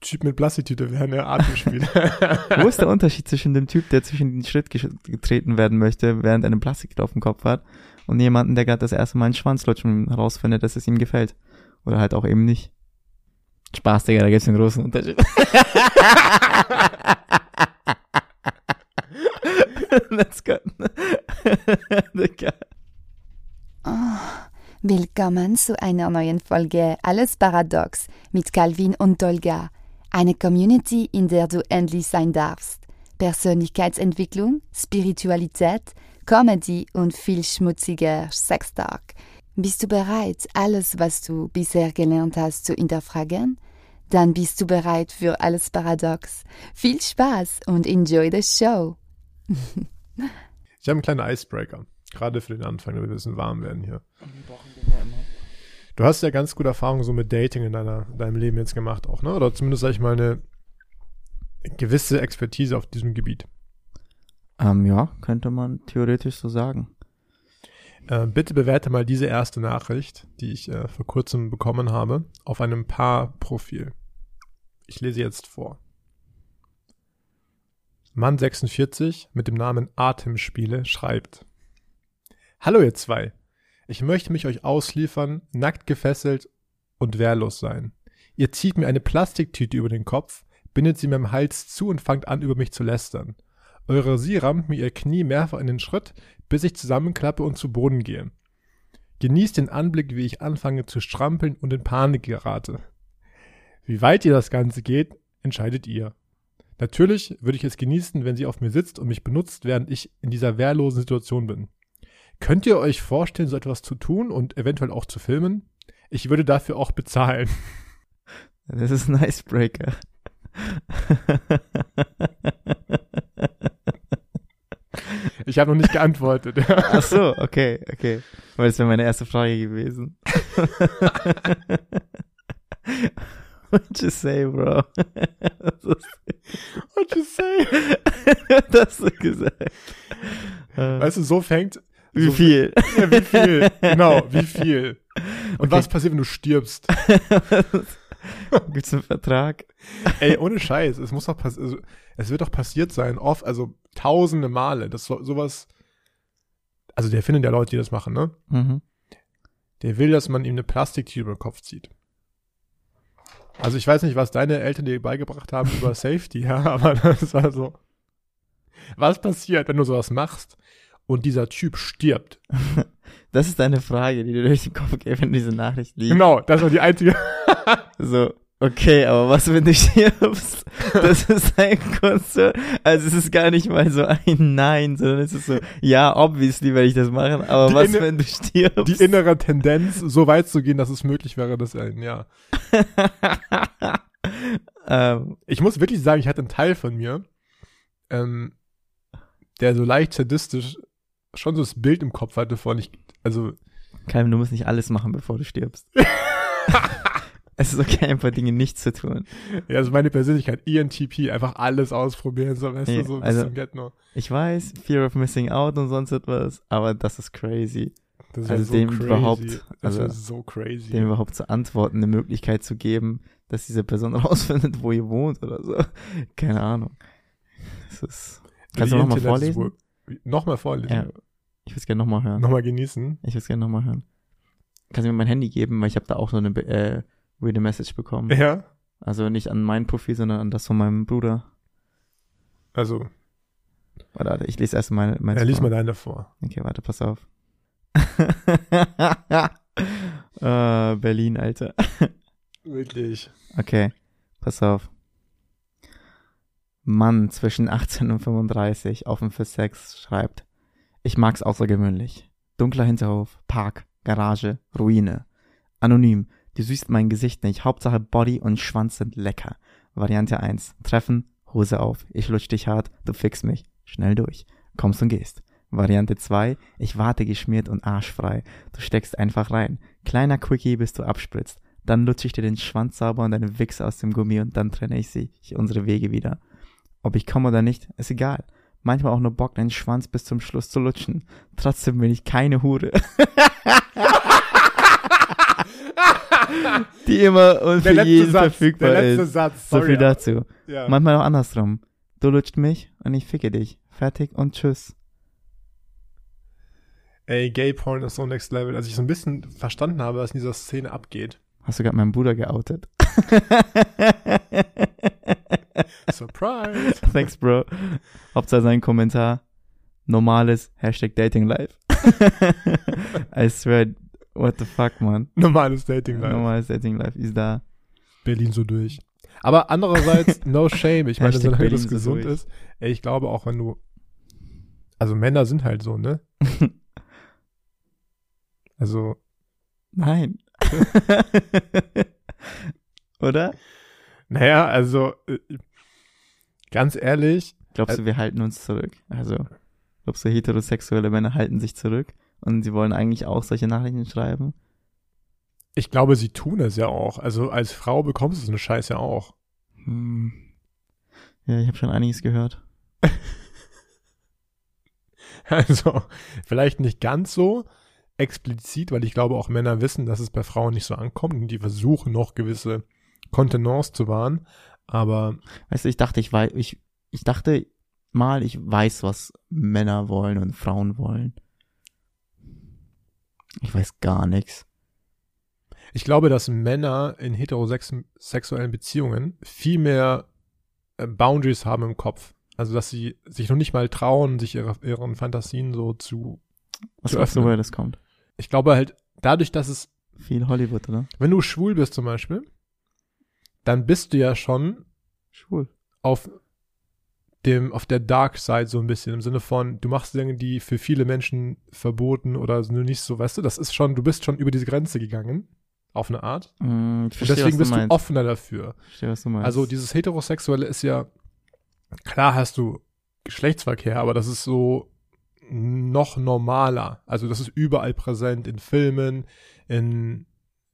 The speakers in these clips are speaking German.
Typ mit Plastiktüte wäre eine Atemspiel. Wo ist der Unterschied zwischen dem Typ, der zwischen den Schritt getreten werden möchte, während er einen Plastiktüte auf dem Kopf hat, und jemanden, der gerade das erste Mal einen Schwanz lutscht und herausfindet, dass es ihm gefällt? Oder halt auch eben nicht. Spaß, Digga, da gibt's einen großen Unterschied. Let's go. oh, willkommen zu einer neuen Folge Alles Paradox mit Calvin und Dolga. Eine Community, in der du endlich sein darfst. Persönlichkeitsentwicklung, Spiritualität, Comedy und viel schmutziger Sextalk. Bist du bereit, alles, was du bisher gelernt hast, zu hinterfragen? Dann bist du bereit für alles Paradox. Viel Spaß und enjoy the show. ich habe einen kleinen Icebreaker, gerade für den Anfang, damit wir ein bisschen warm werden hier. Du hast ja ganz gute Erfahrungen so mit Dating in deiner, deinem Leben jetzt gemacht auch, ne? Oder zumindest, sag ich mal, eine gewisse Expertise auf diesem Gebiet. Ähm, ja, könnte man theoretisch so sagen. Äh, bitte bewerte mal diese erste Nachricht, die ich äh, vor kurzem bekommen habe, auf einem Paar-Profil. Ich lese jetzt vor. Mann 46 mit dem Namen Atemspiele schreibt. Hallo ihr zwei. Ich möchte mich euch ausliefern, nackt gefesselt und wehrlos sein. Ihr zieht mir eine Plastiktüte über den Kopf, bindet sie mir im Hals zu und fangt an, über mich zu lästern. Eure Sie rammt mir ihr Knie mehrfach in den Schritt, bis ich zusammenklappe und zu Boden gehe. Genießt den Anblick, wie ich anfange zu strampeln und in Panik gerate. Wie weit ihr das Ganze geht, entscheidet ihr. Natürlich würde ich es genießen, wenn sie auf mir sitzt und mich benutzt, während ich in dieser wehrlosen Situation bin. Könnt ihr euch vorstellen, so etwas zu tun und eventuell auch zu filmen? Ich würde dafür auch bezahlen. Das ist ein Icebreaker. Ich habe noch nicht geantwortet. Ach so, okay, okay. Weil das wäre meine erste Frage gewesen. What you say, bro? What you say? das hast du gesagt. Weißt du, so fängt. Wie so viel? Ja, wie viel? Genau, wie viel? Und okay. was passiert, wenn du stirbst? Gibt's einen Vertrag? Ey, ohne Scheiß, es muss doch passieren. Also, es wird doch passiert sein, oft, also tausende Male, dass so, sowas. Also der findet ja Leute, die das machen, ne? Mhm. Der will, dass man ihm eine Plastiktüte über den Kopf zieht. Also ich weiß nicht, was deine Eltern dir beigebracht haben über Safety, ja, aber das war so. Was passiert, wenn du sowas machst und dieser Typ stirbt? Das ist eine Frage, die dir durch den Kopf geht, wenn diese Nachricht liegt. Genau, das war die einzige. so, okay, aber was, wenn du stirbst? Das ist ein Konzert. Also es ist gar nicht mal so ein Nein, sondern es ist so, ja, obviously werde ich das machen, aber die was, wenn du stirbst? Die innere Tendenz, so weit zu gehen, dass es möglich wäre, dass ein, ja. ähm, ich muss wirklich sagen, ich hatte einen Teil von mir, ähm, der so leicht sadistisch schon so das Bild im Kopf hatte von ich, also. Keim, du musst nicht alles machen, bevor du stirbst. es ist okay, einfach Dinge nicht zu tun. Ja, also meine Persönlichkeit, ENTP, einfach alles ausprobieren, so weißt ja, du, so bis also, zum Get -No. Ich weiß, Fear of Missing Out und sonst etwas, aber das ist crazy. Das also so dem crazy. überhaupt, also so crazy. dem überhaupt zu antworten, eine Möglichkeit zu geben, dass diese Person rausfindet, wo ihr wohnt oder so. Keine Ahnung. Das ist. Kannst du nochmal vorlesen? Nochmal vorlesen. Ja. Ich würde es gerne nochmal hören. Nochmal genießen. Ich würde es gerne nochmal hören. Kannst du mir mein Handy geben, weil ich habe da auch so eine äh, weirde Message bekommen. Ja. Also nicht an mein Profil, sondern an das von meinem Bruder. Also. Warte, ich lese erst mal mein. Ja, lies mal deine vor. Okay, warte, pass auf. uh, Berlin, Alter. Wirklich. Okay, pass auf. Mann zwischen 18 und 35, offen für Sex, schreibt. Ich mag's außergewöhnlich. Dunkler Hinterhof, Park, Garage, Ruine. Anonym. Du siehst mein Gesicht nicht. Hauptsache Body und Schwanz sind lecker. Variante 1. Treffen, Hose auf. Ich lutsch dich hart, du fix mich. Schnell durch. Kommst und gehst. Variante 2. Ich warte geschmiert und arschfrei. Du steckst einfach rein. Kleiner Quickie, bis du abspritzt. Dann lutsche ich dir den Schwanz sauber und deine Wichse aus dem Gummi und dann trenne ich sie, unsere Wege wieder. Ob ich komme oder nicht, ist egal manchmal auch nur Bock, deinen Schwanz bis zum Schluss zu lutschen. Trotzdem bin ich keine Hure. die immer und Der für jeden Satz, verfügbar der letzte ist. Satz. So Sorry, viel aber- dazu. Ja. Manchmal auch andersrum. Du lutscht mich und ich ficke dich. Fertig und tschüss. Ey, Gay Porn ist so next level. Als ich so ein bisschen verstanden habe, was in dieser Szene abgeht. Hast du gerade meinen Bruder geoutet? Surprise. Thanks, Bro. Hauptsache sein Kommentar. Normales Hashtag Dating Life. I swear, what the fuck, man. Normales Dating Life. Normales Dating Life ist da. Berlin so durch. Aber andererseits, no shame. Ich meine, solange Berlin das so gesund durch. ist. Ey, ich glaube auch, wenn du. Also Männer sind halt so, ne? Also, Nein. Oder? naja, also, äh, ganz ehrlich, Glaubst du, wir halten uns zurück? Also, glaubst du, heterosexuelle Männer halten sich zurück und sie wollen eigentlich auch solche Nachrichten schreiben? ich glaube, sie tun es ja auch. Also, als Frau bekommst du so eine Scheiße ja auch. Hm. Ja, ich habe schon einiges gehört. Also, vielleicht nicht ganz so explizit, weil ich glaube, auch Männer wissen, dass es bei Frauen nicht so ankommt und die versuchen noch gewisse Kontenance zu wahren. Aber Weißt du, ich dachte, ich weiß, ich, ich dachte mal, ich weiß, was Männer wollen und Frauen wollen. Ich weiß gar nichts. ich glaube, dass Männer in heterosexuellen Beziehungen viel mehr äh, Boundaries haben im Kopf. Also, dass sie sich noch nicht mal trauen, sich ihre, ihren Fantasien so zu. Was Zu glaubst du, woher das kommt? Ich glaube halt, dadurch, dass es, Viel Hollywood, oder? wenn du schwul bist zum Beispiel, dann bist du ja schon Schwul. auf dem, auf der Dark Side so ein bisschen, im Sinne von, du machst Dinge, die für viele Menschen verboten oder nur nicht so, weißt du, das ist schon, du bist schon über diese Grenze gegangen, auf eine Art. Hm, ich Und verstehe, deswegen was bist du du meinst. offener dafür. Verstehe, was du meinst. Also dieses Heterosexuelle ist ja, klar hast du Geschlechtsverkehr, aber das ist so noch normaler. Also das ist überall präsent in Filmen, in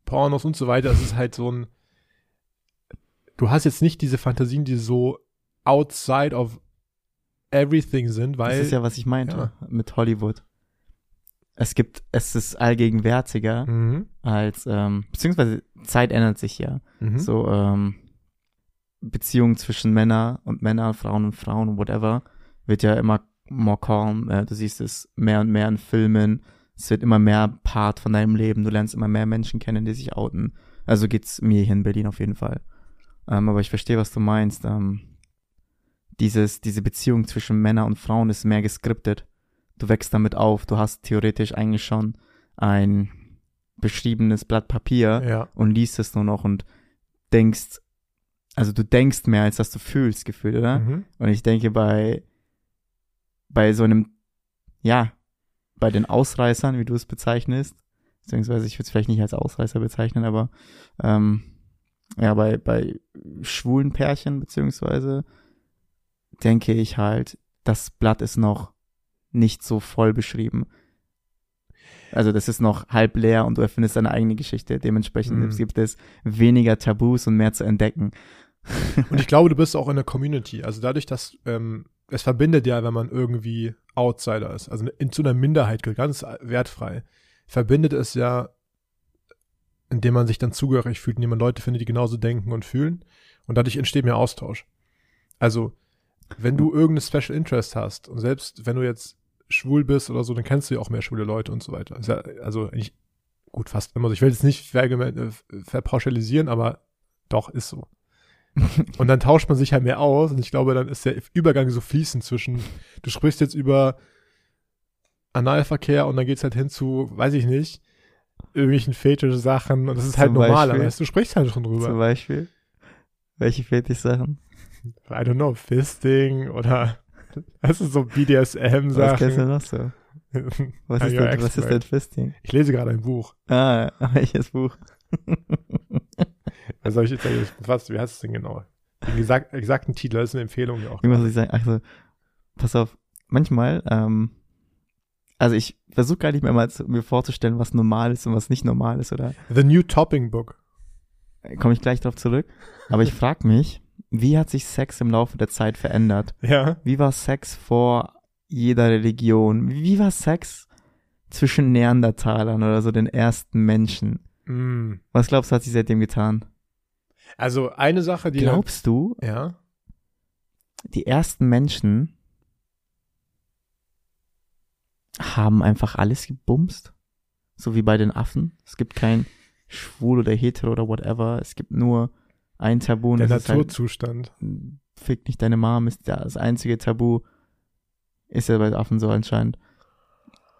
Pornos und so weiter. Es ist halt so ein, du hast jetzt nicht diese Fantasien, die so outside of everything sind, weil das ist ja, was ich meinte ja. mit Hollywood. Es gibt, es ist allgegenwärtiger Mhm. als, ähm, beziehungsweise Zeit ändert sich ja. Mhm. So, ähm, Beziehungen zwischen Männer und Männer, Frauen und Frauen, whatever, wird ja immer more calm. Äh, du siehst es mehr und mehr in Filmen. Es wird immer mehr Part von deinem Leben. Du lernst immer mehr Menschen kennen, die sich outen. Also geht's mir hier in Berlin auf jeden Fall. Ähm, aber ich verstehe, was du meinst. Ähm, dieses, diese Beziehung zwischen Männern und Frauen ist mehr geskriptet. Du wächst damit auf. Du hast theoretisch eigentlich schon ein beschriebenes Blatt Papier ja. und liest es nur noch und denkst, also du denkst mehr, als dass du fühlst, gefühlt, oder? Mhm. Und ich denke, bei, bei so einem, ja, bei den Ausreißern, wie du es bezeichnest, beziehungsweise ich würde es vielleicht nicht als Ausreißer bezeichnen, aber ähm, ja, bei, bei schwulen Pärchen, beziehungsweise denke ich halt, das Blatt ist noch nicht so voll beschrieben. Also das ist noch halb leer und du erfindest deine eigene Geschichte. Dementsprechend Mhm. gibt es weniger Tabus und mehr zu entdecken. Und ich glaube, du bist auch in der Community. Also dadurch, dass ähm, es verbindet ja, wenn man irgendwie Outsider ist, also in zu einer Minderheit gehört, ganz wertfrei, verbindet es ja, indem man sich dann zugehörig fühlt, indem man Leute findet, die genauso denken und fühlen. Und dadurch entsteht mehr Austausch. Also, wenn du irgendeine Special Interest hast und selbst wenn du jetzt schwul bist oder so, dann kennst du ja auch mehr schwule Leute und so weiter. Ist ja, also eigentlich gut, fast immer so. Ich will jetzt nicht äh, verpauschalisieren, aber doch, ist so. Und dann tauscht man sich halt mehr aus und ich glaube, dann ist der Übergang so fließend zwischen, du sprichst jetzt über Analverkehr und dann geht's halt hin zu, weiß ich nicht, irgendwelchen Fetisch-Sachen und das ist halt Zum normal, Beispiel? weißt du, sprichst halt schon Zum drüber. Beispiel. Welche Fetisch-Sachen? I don't know, Fisting oder, weißt du, so Was kennst du BDSM-Sachen. noch so? Was I'm ist, denn, was ist denn Fisting? Ich lese gerade ein Buch. Ah, welches Buch? Was soll ich jetzt? Was, wie heißt es denn genau? Den gesagt, exakten Titel, das ist eine Empfehlung ja auch. Irgendwas soll ich sagen. Also, pass auf. Manchmal, ähm, also ich versuche gar nicht mehr mal zu, mir vorzustellen, was normal ist und was nicht normal ist, oder The New Topping Book. komme ich gleich drauf zurück. Aber ich frage mich, wie hat sich Sex im Laufe der Zeit verändert? Ja. Wie war Sex vor jeder Religion? Wie war Sex zwischen Neandertalern oder so den ersten Menschen? Mm. Was glaubst du, hat sie seitdem getan? Also eine Sache, die. Glaubst du, ja. die ersten Menschen haben einfach alles gebumst? So wie bei den Affen. Es gibt kein schwul oder hetero oder whatever. Es gibt nur ein Tabu und Der das ist halt, Naturzustand. fick nicht deine Mom ist das einzige Tabu. Ist ja bei Affen so anscheinend.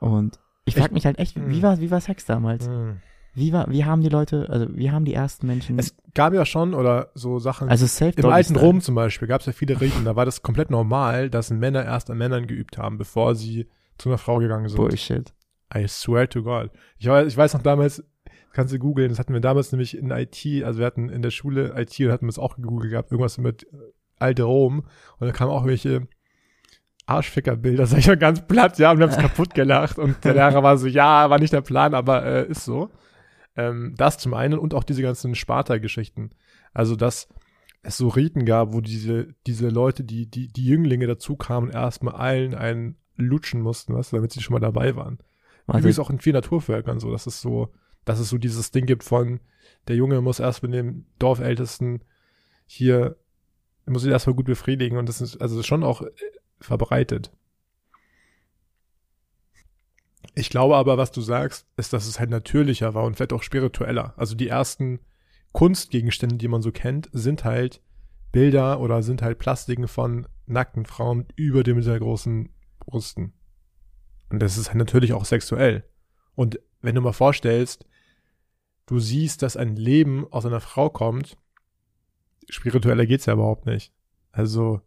Und ich frag Ich- mich halt echt, wie Mm. war, wie war Sex damals? Mm. Wie war, wie haben die Leute, also wie haben die ersten Menschen, Es gab ja schon, oder so Sachen. also safe Im alten. Rom zum Beispiel gab es ja viele Riten, da war das komplett normal, dass Männer erst an Männern geübt haben, bevor sie zu einer Frau gegangen sind. Bullshit. I swear to God. Ich weiß, ich weiß noch damals, kannst du googeln, das hatten wir damals nämlich in IT, also wir hatten in der Schule IT und hatten es auch gegoogelt gehabt, irgendwas mit äh, alte Rom und da kamen auch welche Arschfickerbilder, sag ich mal ganz platt, ja, und wir haben es kaputt gelacht und der Lehrer war so, ja, war nicht der Plan, aber äh, ist so. Ähm, das zum einen und auch diese ganzen Sparta-Geschichten. Also, dass es so Riten gab, wo diese, diese Leute, die, die, die Jünglinge dazu kamen, erstmal allen einen lutschen mussten, was, damit sie schon mal dabei waren. Warte, Übrigens auch in vielen Naturvölkern so, dass es so, dass es so dieses Ding gibt von, der Junge muss erst mit dem Dorfältesten hier, er muss ihn erstmal gut befriedigen und das ist, also schon auch äh, verbreitet. Ich glaube aber, was du sagst, ist, dass es halt natürlicher war und vielleicht auch spiritueller. Also die ersten Kunstgegenstände, die man so kennt, sind halt Bilder oder sind halt Plastiken von nackten Frauen über dem sehr großen Brüsten. Und das ist halt natürlich auch sexuell. Und wenn du mal vorstellst, du siehst, dass ein Leben aus einer Frau kommt, spiritueller geht's ja überhaupt nicht. Also,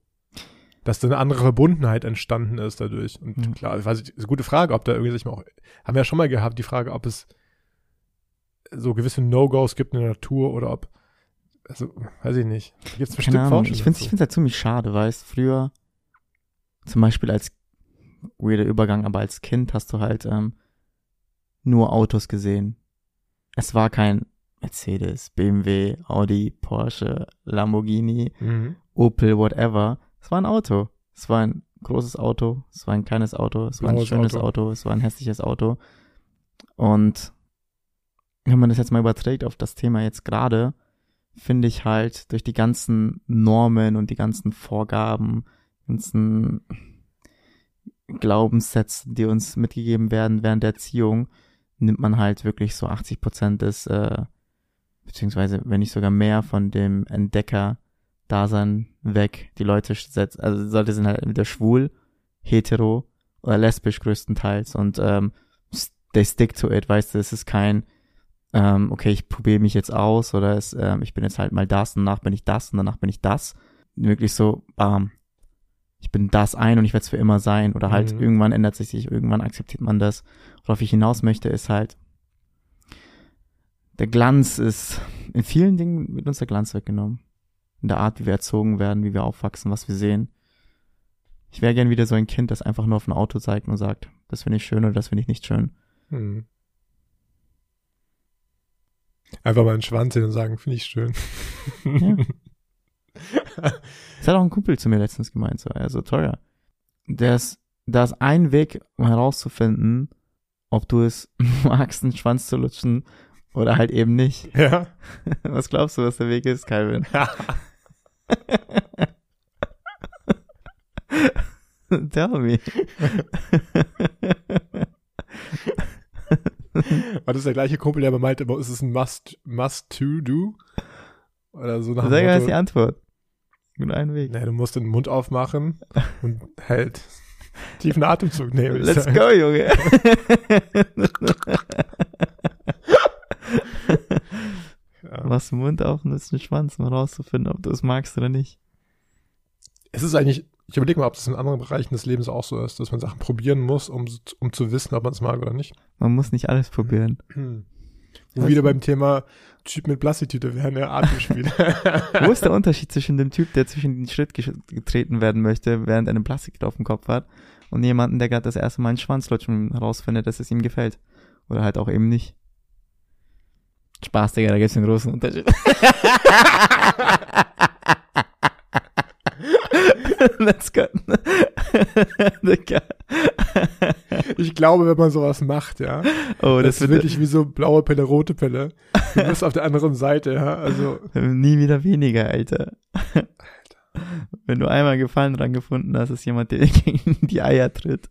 dass da eine andere Verbundenheit entstanden ist dadurch. Und Mhm. klar, ich weiß nicht, ist eine gute Frage, ob da irgendwie sich mal auch, haben wir ja schon mal gehabt, die Frage, ob es so gewisse No-Gos gibt in der Natur oder ob, also, weiß ich nicht. Gibt's bestimmt keine Ahnung. Ich finde es halt ziemlich schade, weißt früher zum Beispiel als weirder Übergang, aber als Kind hast du halt ähm, nur Autos gesehen. Es war kein Mercedes, BMW, Audi, Porsche, Lamborghini, Mhm. Opel, whatever. Es war ein Auto. Es war ein großes Auto, es war ein kleines Auto, es war ein schönes Auto. Auto. es war ein hässliches Auto. Und wenn man das jetzt mal überträgt auf das Thema jetzt gerade, finde ich halt durch die ganzen Normen und die ganzen Vorgaben, ganzen Glaubenssätze, die uns mitgegeben werden während der Erziehung, nimmt man halt wirklich so 80 Prozent des, äh, beziehungsweise wenn nicht sogar mehr von dem Entdecker-Dasein weg. Die Leute setzen, also die Leute sind halt entweder schwul, hetero oder lesbisch größtenteils und ähm, they stick to it, weißt du, es ist kein ähm, okay, ich probiere mich jetzt aus oder es, ähm, ich bin jetzt halt mal das und danach bin ich das und danach bin ich das. Wirklich so, bam, ich bin das ein und ich werde es für immer sein oder halt Mhm. irgendwann ändert sich sich, irgendwann akzeptiert man das. Worauf ich hinaus möchte, ist halt, der Glanz ist, in vielen Dingen wird uns der Glanz weggenommen. In der Art, wie wir erzogen werden, wie wir aufwachsen, was wir sehen. Ich wäre gern wieder so ein Kind, das einfach nur auf ein Auto zeigt und sagt, das finde ich schön oder das finde ich nicht schön. Hm. Einfach mal einen Schwanz sehen und sagen, finde ich schön. Ja. Das hat auch ein Kumpel zu mir letztens gemeint, so, also teuer. Ist, da ist ein Weg, um herauszufinden, ob du es magst, einen Schwanz zu lutschen oder halt eben nicht. ja. Was glaubst du, was der Weg ist, Calvin? Tell me. War das der gleiche Kumpel, der aber meinte, ist es ein Must, Must to do? Oder so nach Sag mal, was die Antwort. Nur ein Weg. nee, du musst den Mund aufmachen und halt tiefen Atemzug nehmen. Let's sagen. go, Junge. Ja. Machst den Mund auf und nutzt den Schwanz, um herauszufinden, ob du es magst oder nicht. Es ist eigentlich, ich überlege mal, ob das in anderen Bereichen des Lebens auch so ist, dass man Sachen probieren muss, um, um zu wissen, ob man es mag oder nicht. Man muss nicht alles probieren. Wo wieder beim Thema Typ mit Plastiktüte wären, der Atemspiele. Wo ist der Unterschied zwischen dem Typ, der zwischen den Schritt getreten werden möchte, während er einen Plastik auf dem Kopf hat, und jemanden, der gerade das erste Mal einen Schwanzlutschen herausfindet, dass es ihm gefällt? Oder halt auch eben nicht. Spaß, Digga, da gibt's einen großen Unterschied. Let's go. Digga. Ich glaube, wenn man sowas macht, ja. Oh, Das, das, ist wirklich wie so blaue Pille, rote Pille. Du bist auf der anderen Seite, ja. Also, nie wieder weniger, Alter. Wenn du einmal Gefallen dran gefunden hast, ist jemand, der gegen die Eier tritt.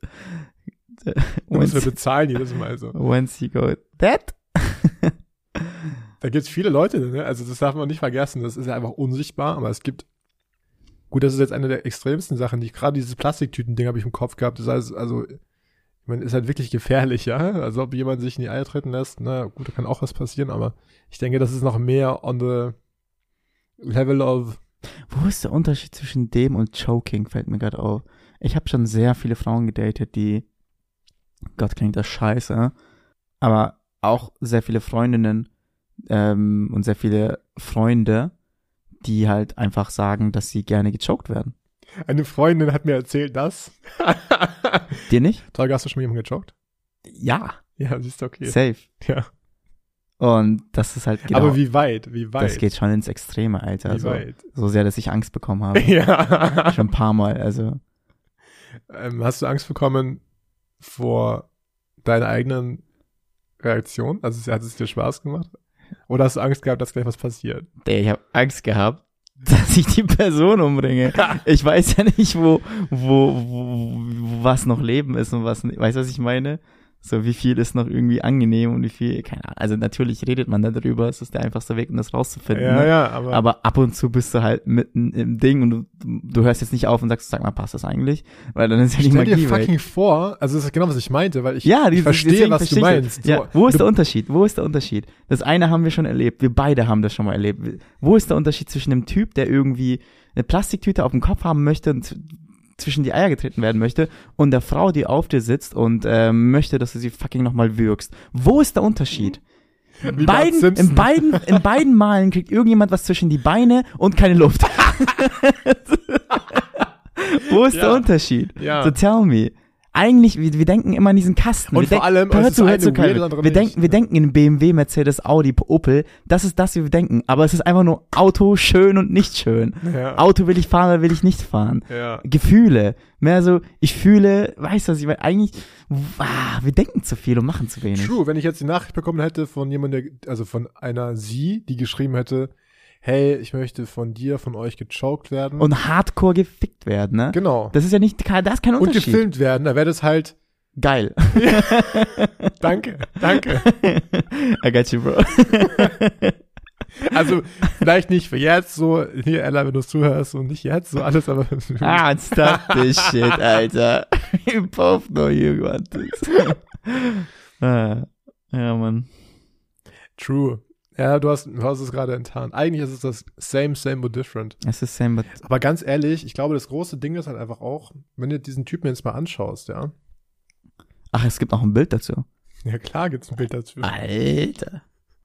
du musst Once, bezahlen jedes Mal so. once you go, that? Da gibt's viele Leute, ne? Also das darf man nicht vergessen. Das ist ja einfach unsichtbar, aber es gibt. Gut, das ist jetzt eine der extremsten Sachen, die ich gerade dieses Plastiktüten-Ding habe ich im Kopf gehabt. Das heißt, also, meine, ist halt wirklich gefährlich, ja. Also ob jemand sich in die Eier treten lässt, na gut, da kann auch was passieren, aber ich denke, das ist noch mehr on the level of Wo ist der Unterschied zwischen dem und Choking, fällt mir gerade auf. Ich habe schon sehr viele Frauen gedatet, die, Gott klingt das scheiße, aber auch sehr viele Freundinnen ähm, und sehr viele Freunde, die halt einfach sagen, dass sie gerne gechoked werden. Eine Freundin hat mir erzählt, dass. Dir nicht? Tolga, hast du schon mal jemanden gechoked? Ja, Ja, siehst du, okay. safe. Ja. Und das ist halt genau, Aber wie weit? Wie weit? das geht schon ins Extreme, Alter. wie Also, weit? so sehr, dass ich Angst bekommen habe. Ja. schon ein paar Mal, also. ähm, hast du Angst bekommen vor deiner eigenen Reaktion? Also hat es dir Spaß gemacht? Oder hast du Angst gehabt, dass gleich was passiert? Ich habe Angst gehabt, dass ich die Person umbringe. Ich weiß ja nicht, wo, wo, wo, wo was noch Leben ist und was, nicht. weißt du, was ich meine? So, wie viel ist noch irgendwie angenehm und wie viel, keine Ahnung. Also natürlich redet man darüber, es ist der einfachste Weg, um das rauszufinden. ja, ne? ja, aber, Aber ab und zu bist du halt mitten im Ding und du, du hörst jetzt nicht auf und sagst, sag mal, passt das eigentlich? Weil dann ist ja die stell dir Magie weg. fucking vor, also das ist genau, was ich meinte, weil ich, Ja, ich die, verstehe, deswegen was du verstehe ich meinst. Ja, wo ist du, der Unterschied? Wo ist der Unterschied? Das eine haben wir schon erlebt. Wir beide haben das schon mal erlebt. Wo ist der Unterschied zwischen einem Typ, der irgendwie eine Plastiktüte auf dem Kopf haben möchte und zwischen die Eier getreten werden möchte und der Frau, die auf dir sitzt und ähm, möchte, dass du sie fucking nochmal würgst? Wo ist der Unterschied? wie Beiden, in beiden, in beiden Malen kriegt irgendjemand was zwischen die Beine und keine Luft. Wo ist der Ja. Unterschied? Ja. So tell me. Eigentlich, wir, wir denken immer an diesen Kasten. Und wir vor allem, hör zu, hör zu, wir denken, wir denken in BMW, Mercedes, Audi, Opel. Das ist das, wie wir denken. Aber es ist einfach nur Auto schön und nicht schön. ja, Auto will ich fahren oder will ich nicht fahren. ja. Gefühle. Mehr so, ich fühle, weißt du was ich meine? Eigentlich, ah, wir denken zu viel und machen zu wenig. True, wenn ich jetzt die Nachricht bekommen hätte von jemandem, der, also von einer sie, die geschrieben hätte, hey, ich möchte von dir, von euch gechoked werden. Und hardcore gefickt werden, ne? genau. Das ist ja nicht, da ist kein Und Unterschied. gefilmt werden, da wäre das halt, Geil. danke, danke. I got you, bro. Also, vielleicht nicht für jetzt so, hier, Ella, wenn du zuhörst und nicht jetzt so alles, aber. ah, stop this shit, Alter. You both know you want this. ah, ja, Mann. True. Ja, du hast, du hast es gerade enttarnt. Eigentlich ist es das same, same, but different. Es ist same, but Aber ganz ehrlich, ich glaube, das große Ding ist halt einfach auch, wenn du diesen Typen jetzt mal anschaust, ja. Ach, es gibt auch ein Bild dazu. Ja, klar gibt's ein Bild dazu. Alter.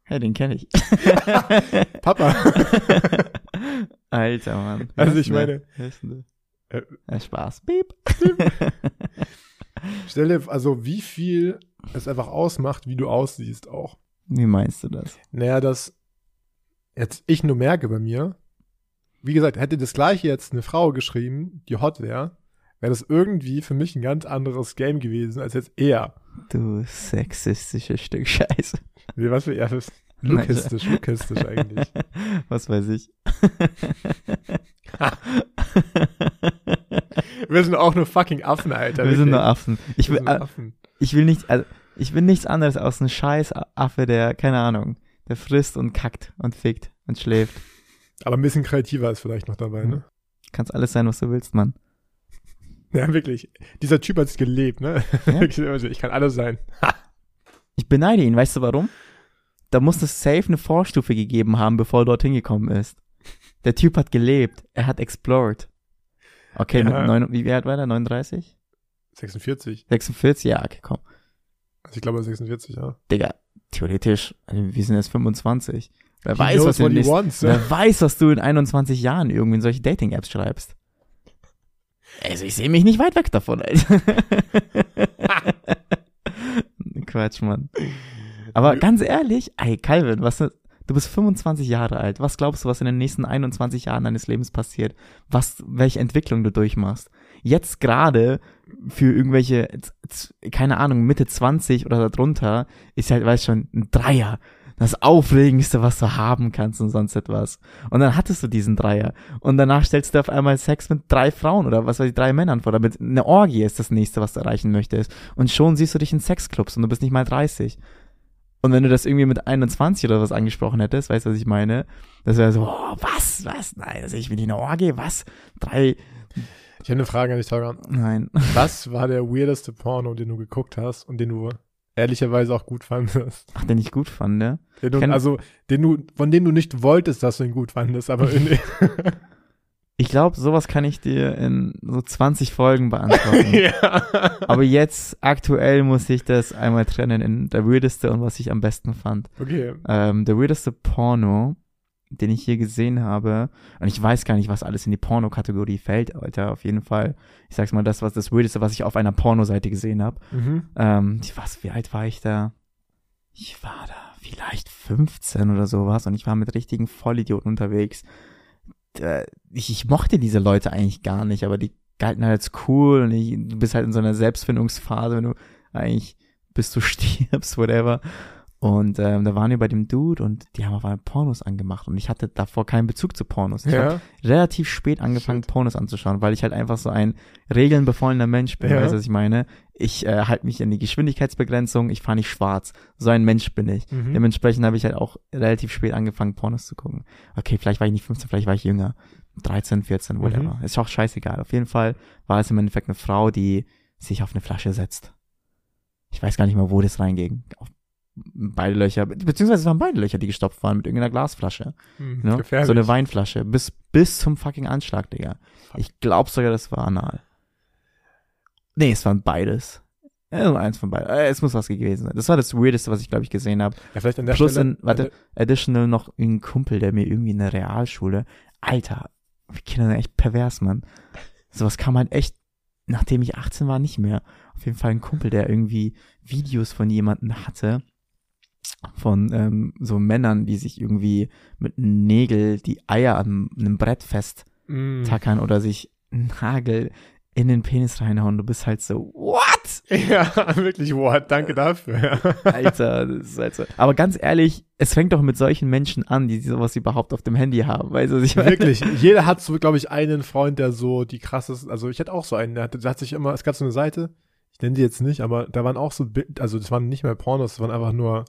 Ja, den kenne ich. Papa. Alter, Mann. Also ich meine- Äh? Ja, Spaß. Beep. Stell dir, also wie viel es einfach ausmacht, wie du aussiehst auch. Wie meinst du das? Naja, dass jetzt ich nur merke bei mir, wie gesagt, hätte das gleiche jetzt eine Frau geschrieben, die hot wäre, wäre das irgendwie für mich ein ganz anderes Game gewesen als jetzt er. Du sexistisches Stück Scheiße. Wie, was für er ist lukistisch, lukistisch eigentlich. Was weiß ich. Wir sind auch nur fucking Affen, Alter. Wir sind nur. Affen. Ich will, Affen. ich will nicht, also, ich bin nichts anderes als ein scheiß Affe, der, keine Ahnung, der frisst und kackt und fickt und schläft. Aber ein bisschen kreativer ist vielleicht noch dabei, ne? Kannst alles sein, was du willst, Mann. Ja, wirklich. Dieser Typ hat es gelebt, ne? Ja. ich kann alles sein. Ich beneide ihn, weißt du warum? Da muss es safe eine Vorstufe gegeben haben, bevor er dorthin gekommen ist. Der Typ hat gelebt, er hat explored. Okay, Ja. mit neun, wie alt war der? 39? 46. 46? Ja, okay, komm. Ich glaube 46, ja. Digga, theoretisch, also wir sind jetzt 25. Wer He weiß, was in he nächsten, wants, ja. wer weiß, was du in 21 Jahren irgendwie in solche Dating-Apps schreibst. Also ich sehe mich nicht weit weg davon, Alter. Quatsch, Mann. Aber ganz ehrlich, ey, Calvin, was, Du bist 25 Jahre alt. Was glaubst du, was in den nächsten 21 Jahren deines Lebens passiert? Was, welche Entwicklung du durchmachst? Jetzt gerade für irgendwelche, keine Ahnung, Mitte 20 oder darunter, ist halt, weißt schon, ein Dreier das Aufregendste, was du haben kannst und sonst etwas. Und dann hattest du diesen Dreier. Und danach stellst du auf einmal Sex mit drei Frauen oder was weiß ich, drei Männern vor. Damit eine Orgie ist das nächste, was du erreichen möchtest. Und schon siehst du dich in Sexclubs und du bist nicht mal 30. Und wenn du das irgendwie mit 21 oder was angesprochen hättest, weißt du, was ich meine? Das wäre so, oh, was, was, nein, also ich will nicht eine Orgie, was? Drei. Ich habe eine Frage an dich, Tauran. Nein. Was war der weirdeste Porno, den du geguckt hast und den du ehrlicherweise auch gut fandest. Ach, den ich gut fand, ne? Den du, also, den du, von dem du nicht wolltest, dass du ihn gut fandest, aber in Ich glaube, sowas kann ich dir in so 20 Folgen beantworten. ja. Aber jetzt, aktuell, muss ich das einmal trennen in der weirdeste und was ich am besten fand. Okay. Ähm, der weirdeste Porno den ich hier gesehen habe, und ich weiß gar nicht, was alles in die Porno-Kategorie fällt, Alter, auf jeden Fall. Ich sag's mal, das war das Weirdeste, was ich auf einer Pornoseite gesehen habe. Mhm. Ähm, was, wie alt war ich da? Ich war da vielleicht 15 oder sowas und ich war mit richtigen Vollidioten unterwegs. Ich, ich mochte diese Leute eigentlich gar nicht, aber die galten halt als cool und ich, du bist halt in so einer Selbstfindungsphase, wenn du eigentlich bis du stirbst, whatever. Und ähm, da waren wir bei dem Dude und die haben auf einmal Pornos angemacht und ich hatte davor keinen Bezug zu Pornos. Ich ja. habe relativ spät angefangen, Shit. Pornos anzuschauen, weil ich halt einfach so ein regelnbefallener Mensch bin, ja. weißt du, was ich meine? Ich äh, halte mich an die Geschwindigkeitsbegrenzung, ich fahre nicht schwarz. So ein Mensch bin ich. Mhm. Dementsprechend habe ich halt auch relativ spät angefangen, Pornos zu gucken. Okay, vielleicht war ich nicht 15, vielleicht war ich jünger. 13, 14, whatever. Mhm. Ist auch scheißegal. Auf jeden Fall war es im Endeffekt eine Frau, die sich auf eine Flasche setzt. Ich weiß gar nicht mal, wo das reinging. Auf beide Löcher, beziehungsweise es waren beide Löcher, die gestopft waren mit irgendeiner Glasflasche. Hm, ne? So eine Weinflasche. Bis, bis zum fucking Anschlag, Digga. Ich glaub sogar, das war anal. Nee, es waren beides. Also eins von beiden. Äh, es muss was gewesen sein. Das war das Weirdeste, was ich, glaube ich, gesehen habe. Ja, vielleicht an der Plus Stelle, in, warte, additional noch ein Kumpel, der mir irgendwie in der Realschule, Alter, wir Kinder sind echt pervers, Mann. Sowas kam halt echt, nachdem ich 18 war, nicht mehr. Auf jeden Fall ein Kumpel, der irgendwie Videos von jemandem hatte, von ähm, so Männern, die sich irgendwie mit Nägel die Eier an einem Brett fest mm. tackern oder sich einen Nagel in den Penis reinhauen. Du bist halt so, what? Ja, wirklich, what? Danke dafür. Alter, das ist halt so. Aber ganz ehrlich, es fängt doch mit solchen Menschen an, die sowas überhaupt auf dem Handy haben. Weißt du, ich meine? Wirklich, jeder hat so, glaube ich, einen Freund, der so die krassesten, also ich hatte auch so einen, der hat, der hat sich immer, es gab so eine Seite, ich nenne die jetzt nicht, aber da waren auch so, also das waren nicht mehr Pornos, das waren einfach nur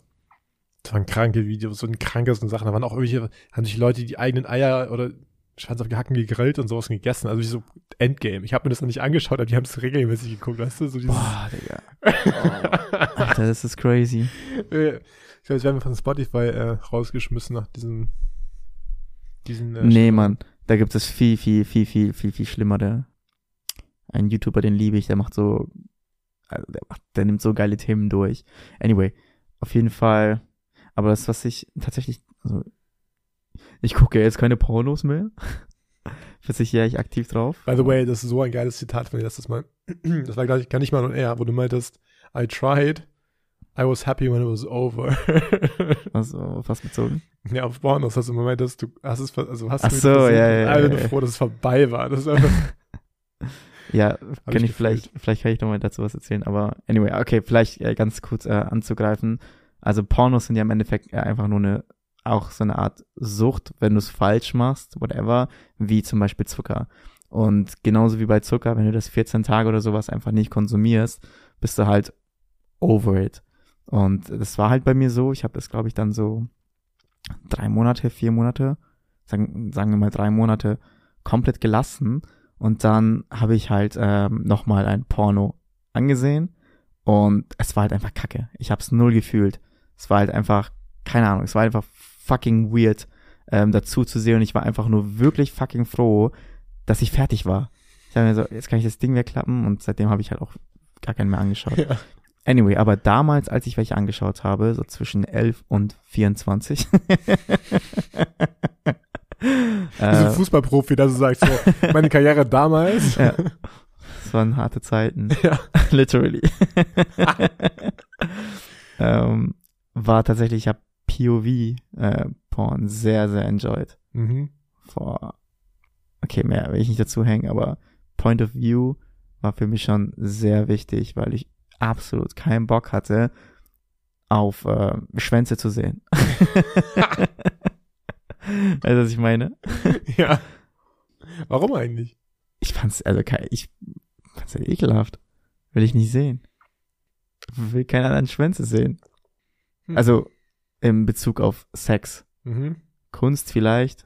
das waren kranke Videos und krankesten Sachen. Da waren auch irgendwelche, haben sich Leute die eigenen Eier oder Schwanz auf Gehacken gegrillt und sowas gegessen. Also wie so Endgame. Ich habe mir das noch nicht angeschaut, aber die haben es regelmäßig geguckt, weißt du? So dieses Boah, Digga. Oh. Alter, das ist crazy. Ich glaube, jetzt werden wir von Spotify äh, rausgeschmissen nach diesem diesen äh, Nee, Mann. Da gibt es viel, viel, viel, viel, viel, viel schlimmere. Ein YouTuber, den liebe ich, der macht so, also der, macht, der nimmt so geile Themen durch. Anyway, auf jeden Fall aber das, was ich tatsächlich, also, ich gucke jetzt keine Pornos mehr. Versichere ich aktiv drauf. By the way, das ist so ein geiles Zitat von dir, dass das mal, das war gleich gar nicht mal und er, wo du meintest, I tried, I was happy when it was over. was, was bezogen? Ja, auf Pornos hast du immer meintest, du hast es, also hast Ach du so, ja, ja, ja, ja, froh, dass es vorbei war. Das ist einfach ja, kann ich, ich vielleicht, vielleicht kann ich noch mal dazu was erzählen, aber anyway, okay, vielleicht äh, ganz kurz äh, anzugreifen. Also Pornos sind ja im Endeffekt einfach nur eine, auch so eine Art Sucht, wenn du es falsch machst, whatever, wie zum Beispiel Zucker. Und genauso wie bei Zucker, wenn du das 14 Tage oder sowas einfach nicht konsumierst, bist du halt over it. Und das war halt bei mir so, ich habe das, glaube ich, dann so drei Monate, vier Monate, sagen, sagen wir mal drei Monate, komplett gelassen. Und dann habe ich halt ähm, nochmal ein Porno angesehen und es war halt einfach kacke. Ich habe es null gefühlt. Es war halt einfach, keine Ahnung, es war einfach fucking weird, ähm, dazu zu sehen und ich war einfach nur wirklich fucking froh, dass ich fertig war. Ich habe mir so, jetzt kann ich das Ding wegklappen und seitdem habe ich halt auch gar keinen mehr angeschaut. Ja. Anyway, aber damals, als ich welche angeschaut habe, so zwischen 11 und 24. äh, Fußballprofi, dass du sagst, so, meine Karriere damals. ja. Das waren harte Zeiten. Ja. Literally. ähm, war tatsächlich, ich habe POV, äh, Porn sehr, sehr enjoyed. Mhm. Vor, okay, mehr will ich nicht dazu hängen, aber Point of View war für mich schon sehr wichtig, weil ich absolut keinen Bock hatte, auf äh, Schwänze zu sehen. weißt du, was ich meine? Ja. Warum eigentlich? Ich fand's, also ich fand's ja ekelhaft. Will ich nicht sehen. Will keine anderen Schwänze sehen. Hm. Also in Bezug auf Sex. Mhm. Kunst vielleicht.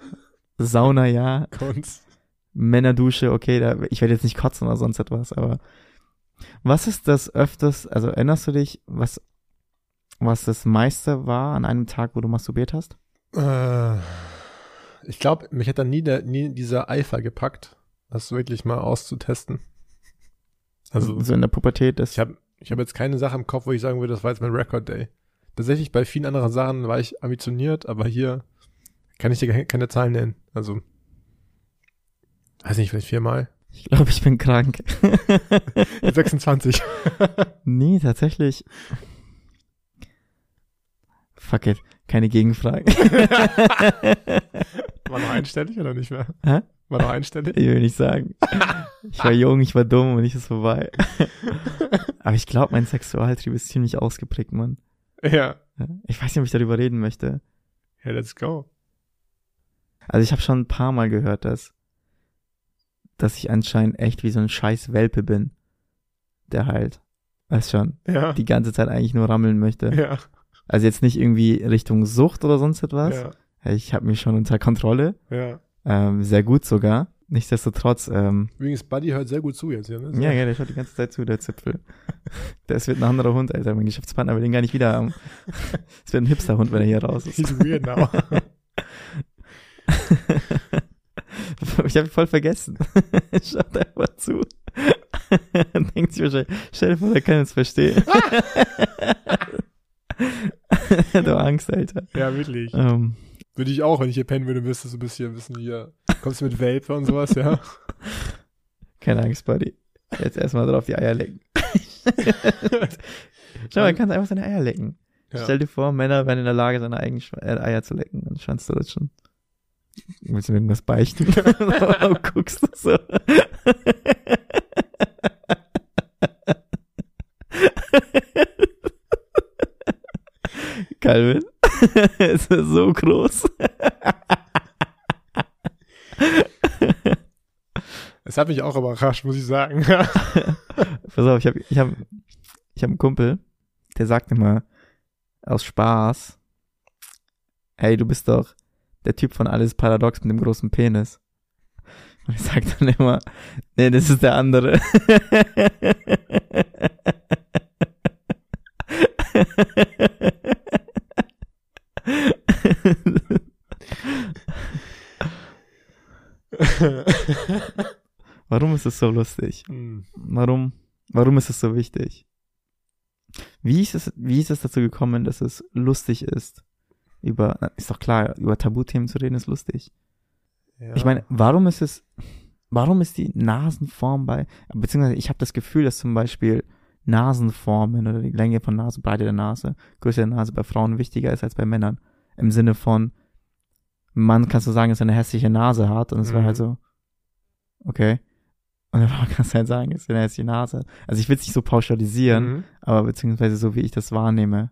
Sauna ja. Kunst. Männerdusche, okay, da, ich werde jetzt nicht kotzen oder sonst etwas, aber was ist das öfters, also erinnerst du dich, was, was das meiste war an einem Tag, wo du masturbiert hast? Äh, ich glaube, mich hat dann nie, der, nie dieser Eifer gepackt, das wirklich mal auszutesten. Also, so in der Pubertät, das, ich habe ich hab jetzt keine Sache im Kopf, wo ich sagen würde, das war jetzt mein Record Day. Tatsächlich bei vielen anderen Sachen war ich ambitioniert, aber hier kann ich dir ke- keine Zahlen nennen. Also, weiß nicht, vielleicht viermal. ich glaube, ich bin krank. 26. nee, tatsächlich. Fuck it, keine Gegenfrage. War noch einstellig oder nicht mehr? Hä? War noch einstellig? Ich will nicht sagen. Ich war jung, ich war dumm und ich ist vorbei. Aber ich glaube, mein Sexualtrieb ist ziemlich ausgeprägt, Mann. Ja. Ich weiß nicht, ob ich darüber reden möchte. Ja, let's go. Also ich habe schon ein paar Mal gehört, dass, dass ich anscheinend echt wie so ein scheiß Welpe bin. Der halt, weiß schon, Ja. die ganze Zeit eigentlich nur rammeln möchte. ja. Also jetzt nicht irgendwie Richtung Sucht oder sonst etwas. Ja. Ich habe mich schon unter Kontrolle. Ja. Ähm, sehr gut sogar. Nichtsdestotrotz, ähm, Übrigens, Buddy hört sehr gut zu jetzt hier, ne? ja, ja, der schaut die ganze Zeit zu, der Zipfel. Das wird ein anderer Hund, Alter. Mein Geschäftspartner will den gar nicht wieder haben. Es wird ein Hipsterhund, wenn er hier raus ist. He's weird now. ich habe ihn voll vergessen. Schaut einfach zu. Denkt sich wahrscheinlich, stell dir vor, der kann uns verstehen. du Angst, Alter. ja, wirklich. Ähm, Würde ich auch, wenn ich hier pennen würde, müsstest du ein bisschen wissen hier. Kommst du mit Vape und sowas, ja? keine Angst, Buddy. Jetzt erstmal drauf die Eier lecken. Schau mal, er kann einfach seine Eier lecken. ja. Stell dir vor, Männer wären in der Lage, seine eigenen äh, Eier zu lecken und Schwanz zu lutschen. Willst du mir irgendwas beichten? Warum guckst du so? Calvin, es ist so groß. Es hat mich auch überrascht, muss ich sagen. Pass auf, ich habe ich hab, ich hab einen Kumpel, der sagt immer aus Spaß, hey, du bist doch der Typ von Alles Paradox mit dem großen Penis. Und ich sag dann immer, nee, das ist der andere. Warum ist es so lustig? Hm. Warum, warum ist es so wichtig? Wie ist es, wie ist es dazu gekommen, dass es lustig ist, über, ist doch klar, über Tabuthemen zu reden ist lustig. ja. Ich meine, warum ist es, warum ist die Nasenform bei, beziehungsweise ich habe das Gefühl, dass zum Beispiel Nasenformen oder die Länge von Nase, Breite der Nase, Größe der Nase bei Frauen wichtiger ist als bei Männern. Im Sinne von, Mann kannst du sagen, dass er eine hässliche Nase hat und es war Mhm. halt so, okay. Und dann kannst du halt sagen, es ist eine hässliche Nase. Also ich will es nicht so pauschalisieren, Mhm. aber beziehungsweise so wie ich das wahrnehme.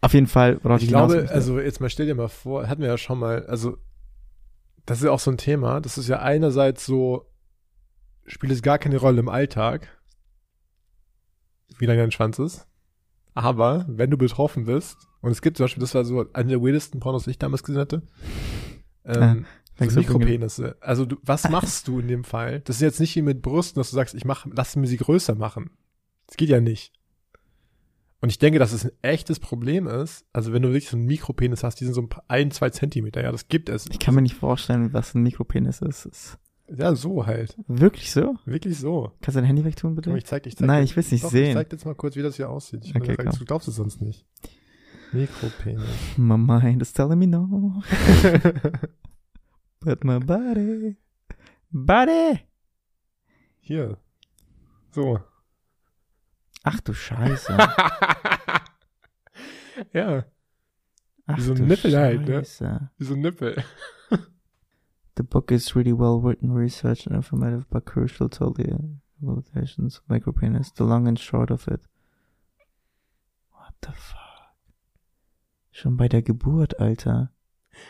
Auf jeden Fall, worauf Ich hinaus glaube, möchte. also jetzt mal stell dir mal vor, hatten wir ja schon mal, also das ist ja auch so ein Thema, das ist ja einerseits so, spielt es gar keine Rolle im Alltag, wie lang dein Schwanz ist, aber wenn du betroffen bist, und es gibt zum Beispiel, das war so eine der weirdesten Pornos, die ich damals gesehen hatte, ähm, Fängst so Mikropenisse. Also du, was machst du in dem Fall? Das ist jetzt nicht wie mit Brüsten, dass du sagst, ich mach, lass mir sie größer machen. Das geht ja nicht. Und ich denke, dass es ein echtes Problem ist. Also wenn du wirklich so einen Mikropenis hast, die sind so ein, paar, ein zwei Zentimeter, ja, das gibt es. Ich kann mir nicht vorstellen, was ein Mikropenis ist. Ja, so halt. wirklich so? Wirklich so. Kannst du dein Handy wegtun, bitte? Komm, ich zeig, ich zeig Nein, ich will's nicht Doch, sehen. Ich zeig dir jetzt mal kurz, wie das hier aussieht. Ich Okay, komm. du glaubst es sonst nicht. Mikropenis. My mind is telling me no, but my body, body. hier. So. Ach du Scheiße. ja. Ach, Wie so ein Nippel halt, ne? Scheiße. Wie so ein Nippel. The book is really well written, researched and informative, but crucial to the limitations of micropenis. The long and short of it. What the fuck? Schon bei der Geburt, Alter.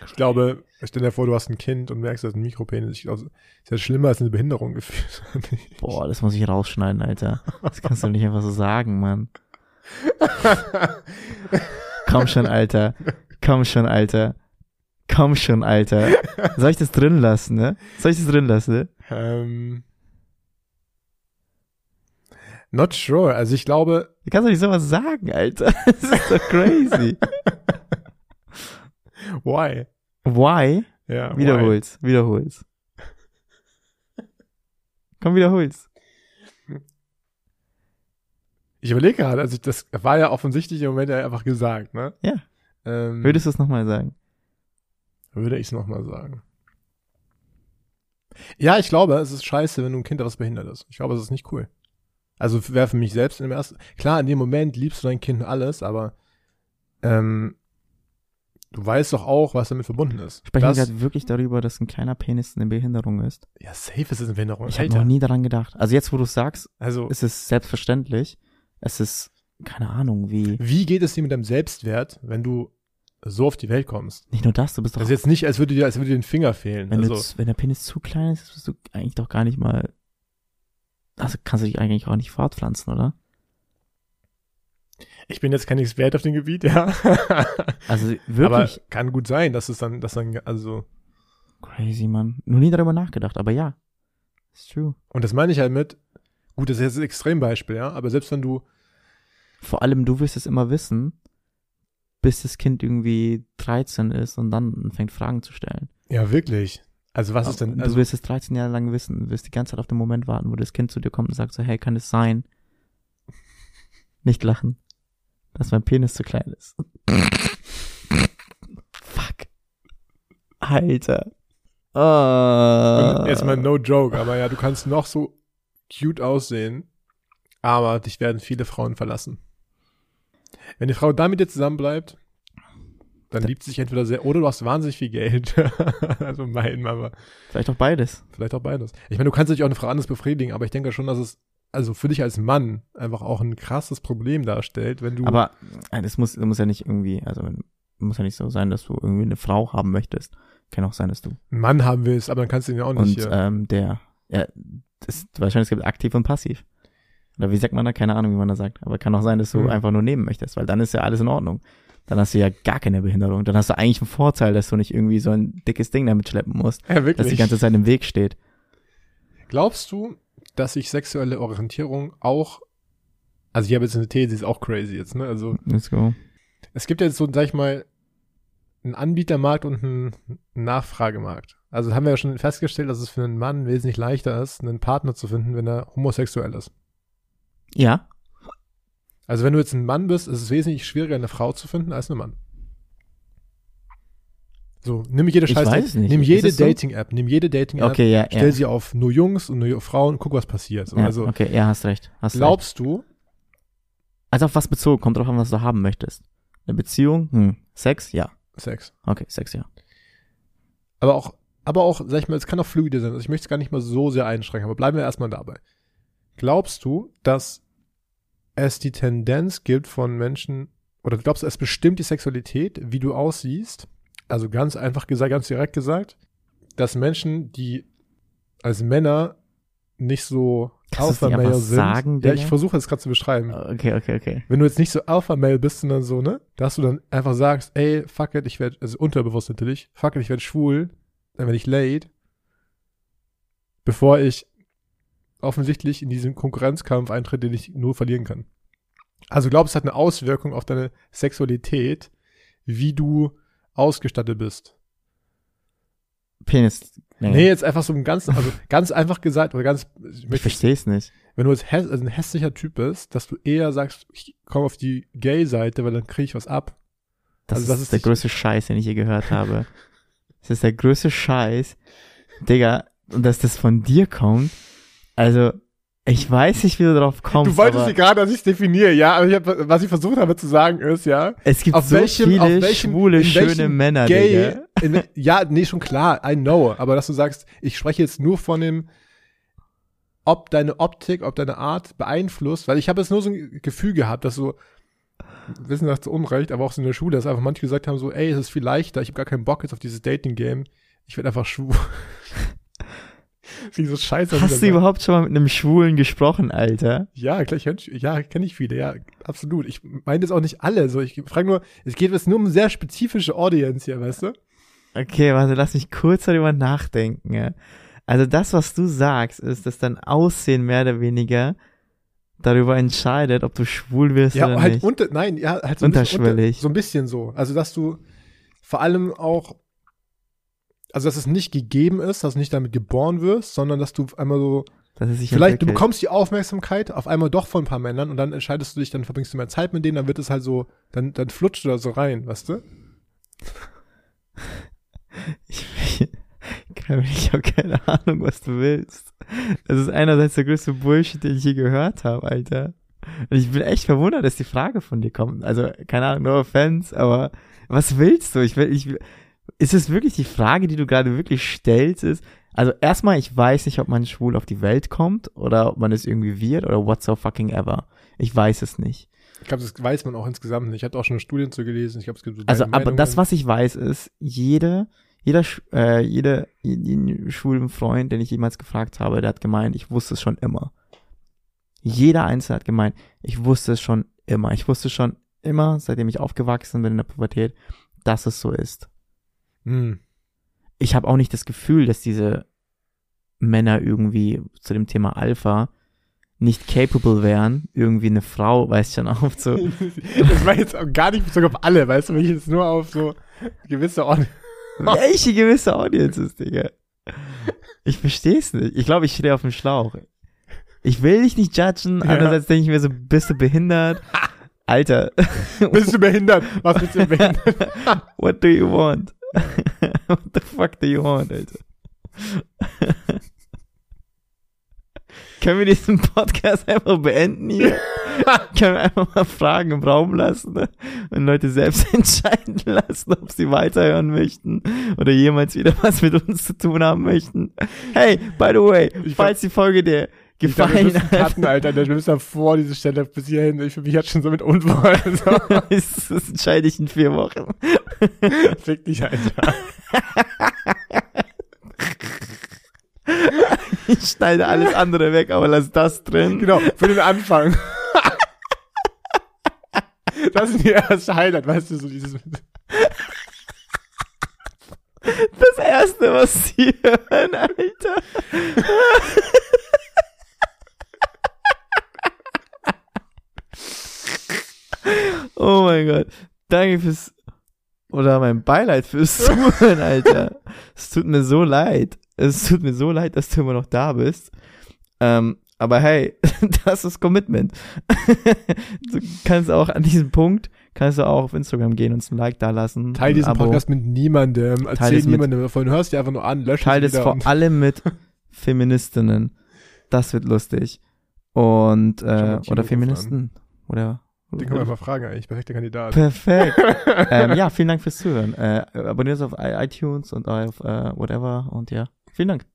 Ich glaube, stell dir vor, du hast ein Kind und merkst, das ist ein Mikropenis. Ich glaube, ist ja schlimmer als eine Behinderung gefühlt. Boah, das muss ich rausschneiden, Alter. Das kannst du nicht einfach so sagen, Mann. Komm schon, Alter. Komm schon, Alter. Komm schon, Alter. Soll ich das drin lassen, ne? Soll ich das drin lassen, ne? ähm, not sure. Also ich glaube, Du kannst doch nicht sowas sagen, Alter. Das ist doch crazy. why? Why? Ja, why? Wiederhol's, wiederhol's. Komm, wiederhol's. Ich überlege gerade, also das war ja offensichtlich im Moment ja einfach gesagt, ne? Ja. Ähm, Würdest du es nochmal sagen? Würde ich es nochmal sagen. Ja, ich glaube, es ist scheiße, wenn du ein Kind hast, was behindert ist. Ich glaube, es ist nicht cool. Also wäre für mich selbst im ersten. Klar, in dem Moment liebst du dein Kind alles, aber ähm, du weißt doch auch, was damit verbunden ist. Sprechen wir Das- gerade wirklich darüber, dass ein kleiner Penis eine Behinderung ist? ja, safe ist es eine Behinderung. Ich habe Alter. noch nie daran gedacht. Also jetzt, wo du es sagst, Also, ist es selbstverständlich. Es ist, keine Ahnung, wie. wie geht es dir mit deinem Selbstwert, wenn du so auf die Welt kommst? Nicht nur das, du bist doch Also jetzt nicht, als würde dir, als würde dir ein Finger fehlen. Wenn, also, du, wenn der Penis zu klein ist, bist du eigentlich doch gar nicht mal. Also kannst du dich eigentlich auch nicht fortpflanzen, oder? ich bin jetzt kein Experte auf dem Gebiet, ja. Also Aber wirklich kann gut sein, dass es dann, dass dann, also, crazy, Mann. Nur nie darüber nachgedacht, aber ja. It's true. und das meine ich halt mit, gut, das ist jetzt ein Extrembeispiel, ja, aber selbst wenn du, Vor allem, du wirst es immer wissen, bis das Kind irgendwie 13 ist und dann fängt Fragen zu stellen. ja, wirklich, also was ist denn, du also, wirst es 13 Jahre lang wissen, du wirst die ganze Zeit auf den Moment warten, wo das Kind zu dir kommt und sagt so, hey, kann es sein? Nicht lachen, dass mein Penis zu klein ist. Fuck. Alter. Ah. und jetzt mal no joke, aber ja, du kannst noch so cute aussehen, aber dich werden viele Frauen verlassen. Wenn die Frau da mit dir zusammen bleibt, dann liebt sie sich entweder sehr, oder du hast wahnsinnig viel Geld. also mein, aber Vielleicht auch beides. Vielleicht auch beides. Ich meine, du kannst natürlich auch eine Frau anders befriedigen, aber ich denke schon, dass es also für dich als Mann einfach auch ein krasses Problem darstellt, wenn du. Aber äh, das muss, das muss ja nicht irgendwie, also muss ja nicht so sein, dass du irgendwie eine Frau haben möchtest. Kann auch sein, dass du. einen Mann haben willst, aber dann kannst du ihn ja auch Und nicht. hier. ähm, der, ja, das, wahrscheinlich es gibt aktiv und passiv. Oder wie sagt man da? Keine Ahnung, wie man da sagt. Aber kann auch sein, dass du Hm. einfach nur nehmen möchtest, weil dann ist ja alles in Ordnung. Dann hast du ja gar keine Behinderung. Dann hast du eigentlich einen Vorteil, dass du nicht irgendwie so ein dickes Ding damit schleppen musst, ja, das wirklich. die ganze Zeit im Weg steht. Glaubst du, dass sich sexuelle Orientierung auch, also ich habe jetzt eine These, die ist auch crazy jetzt, ne? Also Let's go. es gibt ja jetzt so, sag ich mal, einen Anbietermarkt und einen Nachfragemarkt. Also haben wir ja schon festgestellt, dass es für einen Mann wesentlich leichter ist, einen Partner zu finden, wenn er homosexuell ist. Ja, Also wenn du jetzt ein Mann bist, ist es wesentlich schwieriger, eine Frau zu finden als einen Mann. So, nimm jede Ich Scheiß, weiß es nicht. nimm jede? Dating-App, nimm jede Dating-App, okay, ja, stell ja. sie auf nur Jungs und nur Frauen, guck, was passiert. So, ja also okay, ja, hast recht. Hast recht. glaubst du, Also auf was bezogen? Kommt drauf an, was du haben möchtest. Eine Beziehung? Hm. Sex? Ja. Sex. Okay, Sex, ja. Aber auch, aber auch, sag ich mal, es kann auch fluide sein. Also ich möchte es gar nicht mal so sehr einschränken, aber bleiben wir erstmal dabei. Glaubst du, dass es die Tendenz gibt von Menschen, oder glaubst du, es bestimmt die Sexualität, wie du aussiehst? Also ganz einfach gesagt, ganz direkt gesagt, dass Menschen, die als Männer nicht so Kannst Alpha-Male einfach sind. sagen, ja, ich versuche es gerade zu beschreiben. Okay, okay, okay. Wenn du jetzt nicht so Alpha-Male bist, sondern so, ne? Dass du dann einfach sagst, ey, fuck it, ich werde, also unterbewusst natürlich, fuck it, ich werde schwul, dann werde ich late, bevor ich offensichtlich in diesen Konkurrenzkampf eintritt, den ich nur verlieren kann. Also glaubst du, es hat eine Auswirkung auf deine Sexualität, wie du ausgestattet bist. Penis. Nee, jetzt einfach so ein ganz, also ganz einfach gesagt, oder ganz, ich ich verstehe es nicht. wenn du jetzt also ein hässlicher Typ bist, dass du eher sagst, ich komme auf die Gay-Seite, weil dann kriege ich was ab. Das, Also das ist, ist der größte Scheiß, den ich je gehört habe. Das ist der größte Scheiß. Digga, und dass das von dir kommt, also, Ich weiß nicht, wie du drauf kommst. Du wolltest sie gerade, dass ich es definiere, ja, aber ich hab, was ich versucht habe zu sagen ist, ja, es gibt so welchem- viele welchem- schwule, schöne Männer, gay, in, ja, nee, schon klar, I know, aber dass du sagst, ich spreche jetzt nur von dem, ob deine Optik, ob deine Art beeinflusst, weil ich habe jetzt nur so ein Gefühl gehabt, dass so, wissen das zu Unrecht, aber auch so in der Schule, dass einfach manche gesagt haben so, ey, es ist viel leichter, ich habe gar keinen Bock jetzt auf dieses Dating-Game, ich werde einfach schwul. Wie so scheiße. Hast du überhaupt schon mal mit einem Schwulen gesprochen, Alter? Ja, klar, ich kenn, ja, kenne ich viele, ja, absolut. Ich meine jetzt auch nicht alle, so, ich frage nur, es geht jetzt nur um eine sehr spezifische Audience hier, weißt du? Okay, warte, lass mich kurz darüber nachdenken. Ja. Also das, was du sagst, ist, dass dein Aussehen mehr oder weniger darüber entscheidet, ob du schwul wirst Ja, oder halt nicht. unter, nein, ja, halt so ein Unterschwellig. Unter, so ein bisschen so. Also, dass du vor allem auch, also, dass es nicht gegeben ist, dass du nicht damit geboren wirst, sondern dass du einmal so, vielleicht, du entwickelt. bekommst die Aufmerksamkeit auf einmal doch von ein paar Männern und dann entscheidest du dich, dann verbringst du mehr Zeit mit denen, dann wird es halt so, dann, dann flutscht du da so rein, weißt du? Ich, ich habe keine Ahnung, was du willst. Das ist einerseits der größte Bullshit, den ich je gehört habe, Alter. Und ich bin echt verwundert, dass die Frage von dir kommt. Also, keine Ahnung, no offense, aber was willst du? Ich will, ich will, ist es wirklich die Frage, die du gerade wirklich stellst, ist, also erstmal, ich weiß nicht, ob man schwul auf die Welt kommt oder ob man es irgendwie wird oder what so fucking ever. Ich weiß es nicht. Ich glaube, das weiß man auch insgesamt nicht. Ich habe auch schon Studien zu gelesen. Ich glaube, es gibt so Also, aber Meinungen. das, was ich weiß, ist, jede, jeder, äh, jeder, jeden schwulen Freund, den ich jemals gefragt habe, der hat gemeint, ich wusste es schon immer. Jeder Einzelne hat gemeint, ich wusste es schon immer. Ich wusste schon immer, seitdem ich aufgewachsen bin in der Pubertät, dass es so ist. Hm. Ich habe auch nicht das Gefühl, dass diese Männer irgendwie zu dem Thema Alpha nicht capable wären, irgendwie eine Frau, weiß schon auf so, das war jetzt auch gar nicht bezogen auf alle, weißt du, wenn ich jetzt nur auf so gewisse Orte. Welche gewisse Audiences, Digga? Ich versteh's nicht. Ich glaube, ich stehe auf dem Schlauch. Ich will dich nicht judgen, Ja. andererseits denke ich mir so, bist du behindert? Alter, Bist du behindert? Was bist du behindert? what do you want? what the fuck do you want, Alter? Können wir diesen Podcast einfach beenden hier? Können wir einfach mal Fragen im Raum lassen ne? und Leute selbst entscheiden lassen, ob sie weiterhören möchten oder jemals wieder was mit uns zu tun haben möchten? Hey, by the way, Ich falls die Folge wir gefallen hat, cutten, Alter. Wir müssen da vor diese Stelle bis hierhin. Ich fühle mich jetzt schon so mit Unwohl. So. das entscheide ich in vier Wochen. Fick dich, Alter. Ich schneide alles andere weg, aber lass das drin. Genau, für den Anfang. Das ist die erste Highlight, weißt du, so dieses. Das erste, was sie hören, Alter. Oh mein Gott. Danke fürs, oder mein Beileid fürs Zuhören, Alter. Es tut mir so leid. Es tut mir so leid, dass du immer noch da bist. Ähm, aber hey, das ist Commitment. du kannst auch an diesem Punkt, kannst du auch auf Instagram gehen und ein Like da lassen. Teil diesen Abo. Podcast mit niemandem. Erzähl es mit- niemandem davon. Hörst dir einfach nur an, lösch Teil es wieder. vor und- allem mit Feministinnen. Das wird lustig. Und, äh, oder Feministen. Oder. Den können wir einfach fragen eigentlich. Perfekter Kandidat. Perfekt. ähm, ja, vielen Dank fürs Zuhören. Äh, abonniert uns auf iTunes und auf äh, whatever. Und ja, vielen Dank.